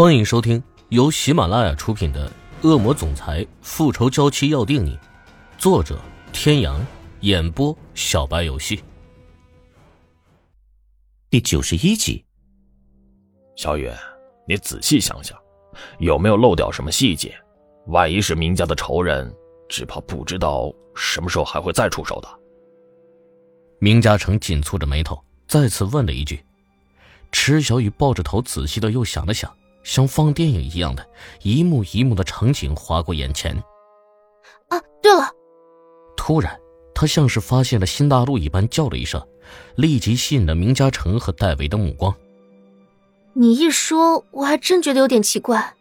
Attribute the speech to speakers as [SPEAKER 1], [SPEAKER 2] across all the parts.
[SPEAKER 1] 欢迎收听由喜马拉雅出品的《恶魔总裁复仇娇妻要定你》，作者：天阳，演播：小白游戏。
[SPEAKER 2] 第九十一集，
[SPEAKER 3] 小雨，你仔细想想，有没有漏掉什么细节？万一是明家的仇人，只怕不知道什么时候还会再出手的。
[SPEAKER 1] 明嘉诚紧蹙着眉头，再次问了一句。池小雨抱着头，仔细的又想了想，像放电影一样的一幕一幕的场景划过眼前。
[SPEAKER 4] 啊，对了！
[SPEAKER 1] 突然，他像是发现了新大陆一般，叫了一声，立即吸引了明嘉诚和戴维的目光。
[SPEAKER 4] 你一说，我还真觉得有点奇怪。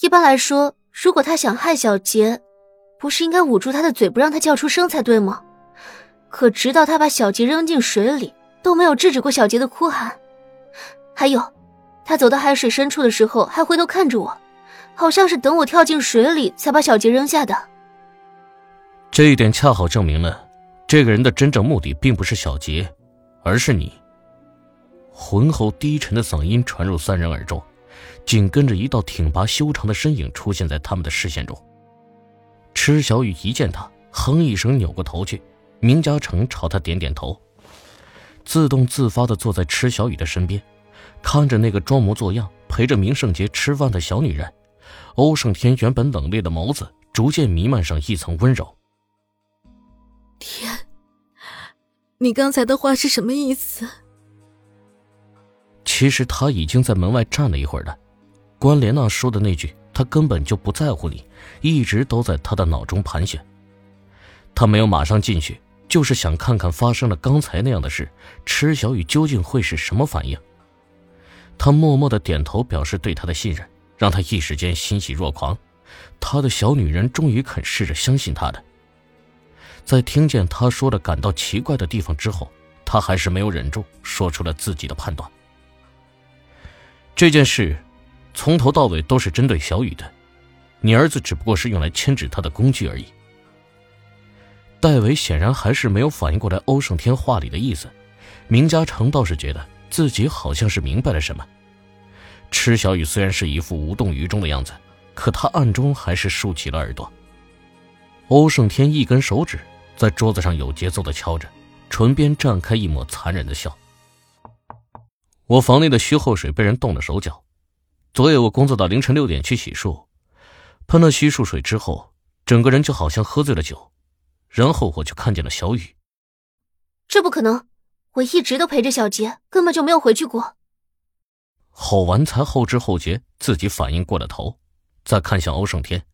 [SPEAKER 4] 一般来说，如果他想害小杰，不是应该捂住他的嘴，不让他叫出声才对吗？可直到他把小杰扔进水里，都没有制止过小杰的哭喊。还有，他走到海水深处的时候，还回头看着我，好像是等我跳进水里才把小杰扔下的。
[SPEAKER 1] 这一点恰好证明了，这个人的真正目的并不是小杰，而是你。浑厚低沉的嗓音传入三人耳中，紧跟着一道挺拔修长的身影出现在他们的视线中。池小雨一见他，哼一声，扭过头去。明嘉诚朝他点点头，自动自发地坐在池小雨的身边。看着那个装模作样陪着明圣杰吃饭的小女人，欧胜天原本冷冽的眸子逐渐弥漫上一层温柔。
[SPEAKER 5] 天，你刚才的话是什么意思？
[SPEAKER 1] 其实他已经在门外站了一会儿了。关莲娜说的那句“他根本就不在乎你”，一直都在他的脑中盘旋。他没有马上进去，就是想看看发生了刚才那样的事，池小雨究竟会是什么反应。他默默的点头，表示对他的信任，让他一时间欣喜若狂。他的小女人终于肯试着相信他了。在听见他说的感到奇怪的地方之后，他还是没有忍住，说出了自己的判断。这件事，从头到尾都是针对小雨的，你儿子只不过是用来牵制他的工具而已。戴维显然还是没有反应过来欧胜天话里的意思，明嘉诚倒是觉得。自己好像是明白了什么。池小雨虽然是一副无动于衷的样子，可他暗中还是竖起了耳朵。欧胜天一根手指在桌子上有节奏的敲着，唇边绽开一抹残忍的笑。我房内的虚后水被人动了手脚，昨夜我工作到凌晨六点去洗漱，喷了虚漱水之后，整个人就好像喝醉了酒，然后我就看见了小雨。
[SPEAKER 4] 这不可能。我一直都陪着小杰，根本就没有回去过。
[SPEAKER 1] 吼完才后知后觉，自己反应过了头，再看向欧胜天，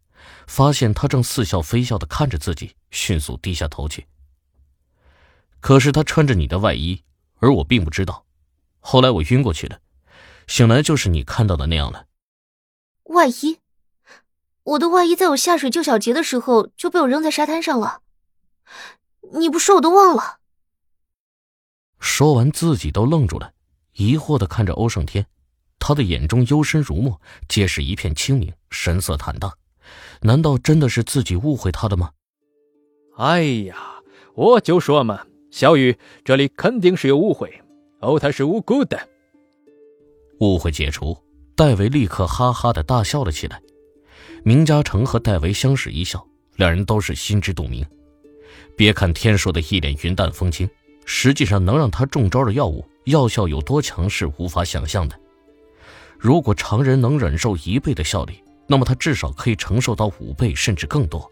[SPEAKER 1] 发现他正似笑非笑的看着自己，迅速低下头去。可是他穿着你的外衣，而我并不知道。后来我晕过去了，醒来就是你看到的那样了。
[SPEAKER 4] 外衣，我的外衣在我下水救小杰的时候就被我扔在沙滩上了。你不说我都忘了。
[SPEAKER 1] 说完，自己都愣住了，疑惑的看着欧胜天，他的眼中幽深如墨，皆是一片清明，神色坦荡。难道真的是自己误会他的吗？
[SPEAKER 6] 哎呀，我就说嘛，小雨，这里肯定是有误会。哦，他是无辜的。
[SPEAKER 1] 误会解除，戴维立刻哈哈的大笑了起来。明嘉诚和戴维相视一笑，两人都是心知肚明。别看天硕的一脸云淡风轻。实际上，能让他中招的药物药效有多强是无法想象的。如果常人能忍受一倍的效力，那么他至少可以承受到五倍甚至更多。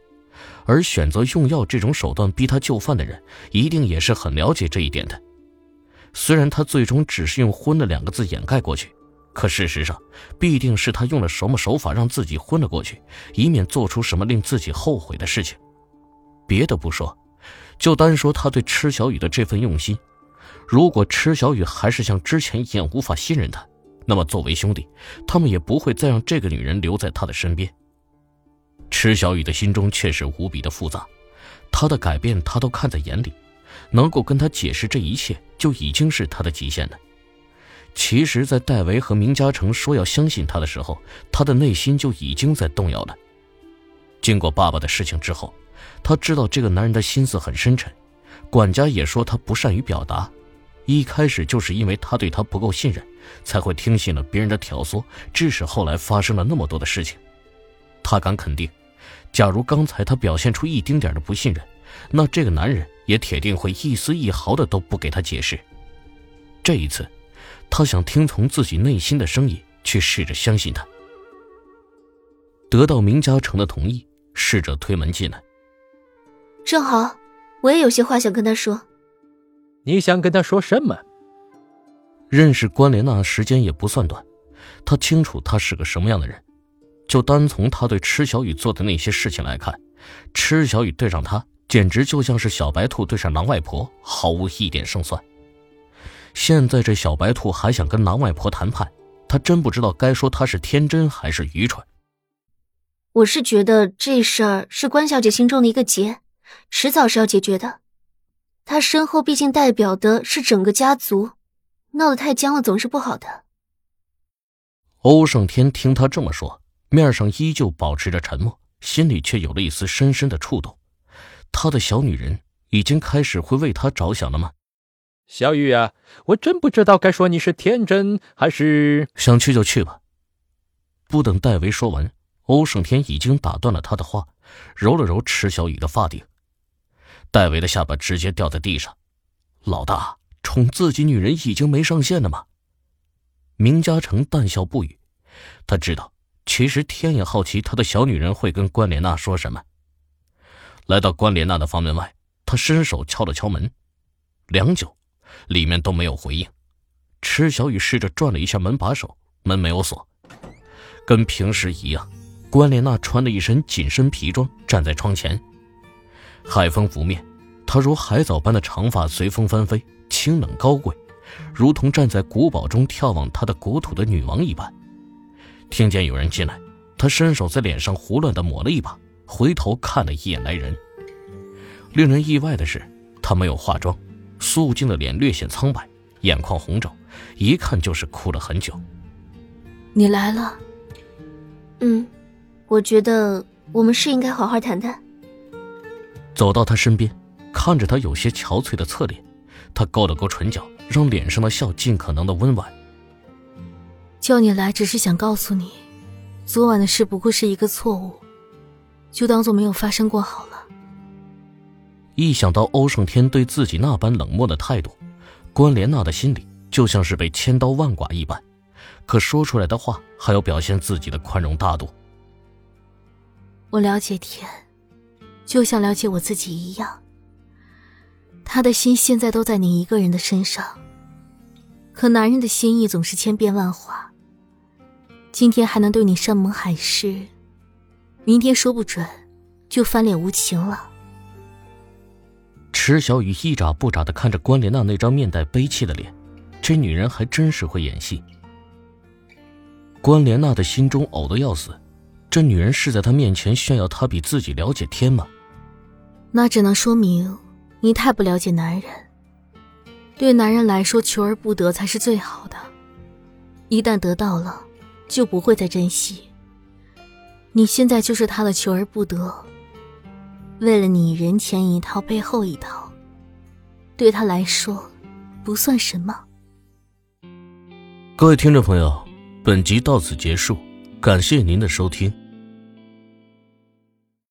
[SPEAKER 1] 而选择用药这种手段逼他就范的人，一定也是很了解这一点的。虽然他最终只是用“昏”了两个字掩盖过去，可事实上，必定是他用了什么手法让自己昏了过去，以免做出什么令自己后悔的事情。别的不说。就单说他对池小雨的这份用心，如果池小雨还是像之前一样无法信任他，那么作为兄弟，他们也不会再让这个女人留在他的身边。池小雨的心中却是无比的复杂，他的改变他都看在眼里，能够跟他解释这一切就已经是他的极限了。其实，在戴维和明嘉诚说要相信他的时候，他的内心就已经在动摇了。经过爸爸的事情之后。他知道这个男人的心思很深沉，管家也说他不善于表达，一开始就是因为他对他不够信任，才会听信了别人的挑唆，致使后来发生了那么多的事情。他敢肯定，假如刚才他表现出一丁点的不信任，那这个男人也铁定会一丝一毫的都不给他解释。这一次，他想听从自己内心的声音，去试着相信他。得到明嘉诚的同意，侍者推门进来。
[SPEAKER 4] 正好，我也有些话想跟他说。
[SPEAKER 6] 你想跟他说什么？
[SPEAKER 1] 认识关莲娜的时间也不算短，他清楚她是个什么样的人。就单从他对池小雨做的那些事情来看，池小雨对上他，简直就像是小白兔对上狼外婆，毫无一点胜算。现在这小白兔还想跟狼外婆谈判，他真不知道该说他是天真还是愚蠢。
[SPEAKER 4] 我是觉得这事儿是关小姐心中的一个结，迟早是要解决的。他身后毕竟代表的是整个家族，闹得太僵了总是不好的。
[SPEAKER 1] 欧胜天听他这么说，面上依旧保持着沉默，心里却有了一丝深深的触动。他的小女人已经开始会为他着想了吗？
[SPEAKER 6] 小雨啊，我真不知道该说你是天真还是
[SPEAKER 1] 想去就去吧。不等戴维说完，欧胜天已经打断了他的话，揉了揉池小雨的发顶。戴维的下巴直接掉在地上，老大宠自己女人已经没上限了吗？明嘉诚淡笑不语，他知道，其实天也好奇他的小女人会跟关莲娜说什么。来到关莲娜的房门外，他伸手敲了敲门，良久，里面都没有回应。池小雨试着转了一下门把手，门没有锁，跟平时一样，关莲娜穿了一身紧身皮装，站在窗前。海风拂面，她如海藻般的长发随风翻飞，清冷高贵，如同站在古堡中眺望她的国土的女王一般。听见有人进来，她伸手在脸上胡乱的抹了一把，回头看了一眼来人。令人意外的是，她没有化妆，素净的脸略显苍白，眼眶红肿，一看就是哭了很久。
[SPEAKER 5] 你来了。
[SPEAKER 4] 嗯，我觉得我们是应该好好谈谈。
[SPEAKER 1] 走到他身边，看着他有些憔悴的侧脸，他勾了勾唇角，让脸上的笑尽可能的温婉。
[SPEAKER 5] 叫你来只是想告诉你，昨晚的事不过是一个错误，就当做没有发生过好了。
[SPEAKER 1] 一想到欧胜天对自己那般冷漠的态度，关莲娜的心里就像是被千刀万剐一般，可说出来的话还要表现自己的宽容大度。
[SPEAKER 5] 我了解天。就像了解我自己一样，他的心现在都在你一个人的身上。可男人的心意总是千变万化，今天还能对你山盟海誓，明天说不准就翻脸无情了。
[SPEAKER 1] 池小雨一眨不眨的看着关莲娜那张面带悲戚的脸，这女人还真是会演戏。关莲娜的心中呕得要死，这女人是在她面前炫耀她比自己了解天吗？
[SPEAKER 5] 那只能说明你太不了解男人。对男人来说，求而不得才是最好的。一旦得到了，就不会再珍惜。你现在就是他的求而不得。为了你人前一套背后一套，对他来说不算什么。
[SPEAKER 1] 各位听众朋友，本集到此结束，感谢您的收听。